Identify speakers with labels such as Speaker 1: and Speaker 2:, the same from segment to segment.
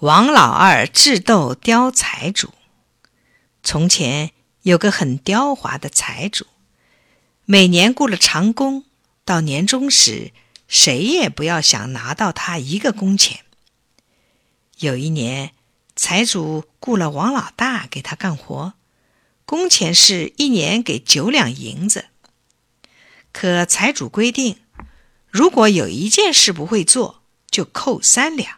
Speaker 1: 王老二智斗刁财主。从前有个很刁滑的财主，每年雇了长工，到年终时，谁也不要想拿到他一个工钱。有一年，财主雇了王老大给他干活，工钱是一年给九两银子。可财主规定，如果有一件事不会做，就扣三两。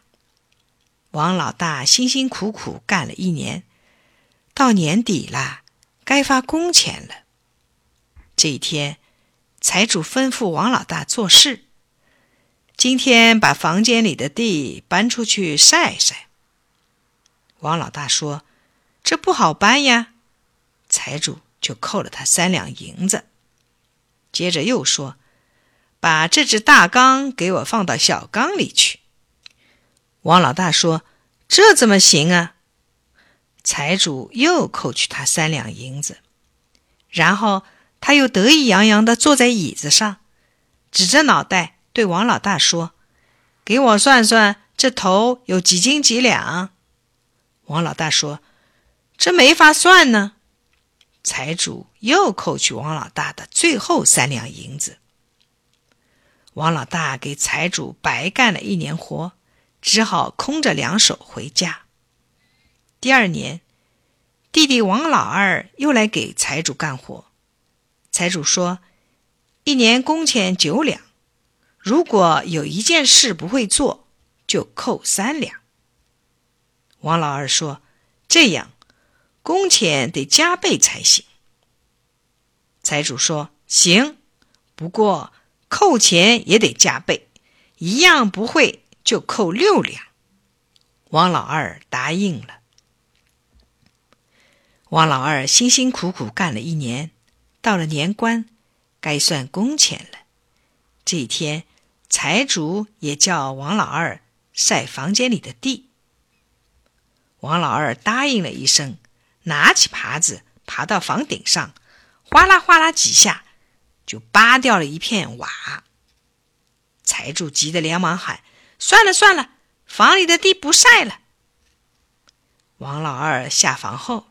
Speaker 1: 王老大辛辛苦苦干了一年，到年底了，该发工钱了。这一天，财主吩咐王老大做事：今天把房间里的地搬出去晒晒。王老大说：“这不好搬呀。”财主就扣了他三两银子。接着又说：“把这只大缸给我放到小缸里去。”王老大说：“这怎么行啊？”财主又扣去他三两银子，然后他又得意洋洋地坐在椅子上，指着脑袋对王老大说：“给我算算，这头有几斤几两？”王老大说：“这没法算呢。”财主又扣去王老大的最后三两银子。王老大给财主白干了一年活。只好空着两手回家。第二年，弟弟王老二又来给财主干活。财主说：“一年工钱九两，如果有一件事不会做，就扣三两。”王老二说：“这样，工钱得加倍才行。”财主说：“行，不过扣钱也得加倍，一样不会。”就扣六两，王老二答应了。王老二辛辛苦苦干了一年，到了年关，该算工钱了。这一天，财主也叫王老二晒房间里的地。王老二答应了一声，拿起耙子爬到房顶上，哗啦哗啦几下，就扒掉了一片瓦。财主急得连忙喊。算了算了，房里的地不晒了。王老二下房后，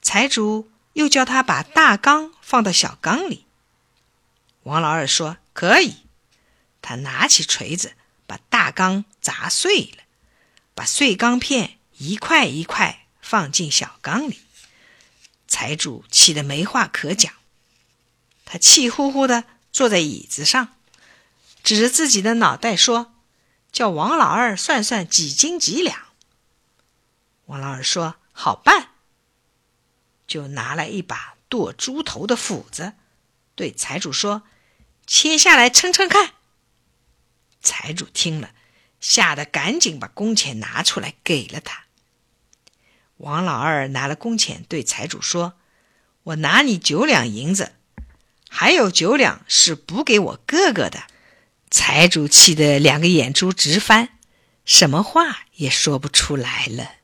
Speaker 1: 财主又叫他把大缸放到小缸里。王老二说：“可以。”他拿起锤子把大缸砸碎了，把碎钢片一块一块放进小缸里。财主气得没话可讲，他气呼呼的坐在椅子上，指着自己的脑袋说。叫王老二算算几斤几两。王老二说：“好办。”就拿来一把剁猪头的斧子，对财主说：“切下来称称看。”财主听了，吓得赶紧把工钱拿出来给了他。王老二拿了工钱，对财主说：“我拿你九两银子，还有九两是补给我哥哥的。”财主气得两个眼珠直翻，什么话也说不出来了。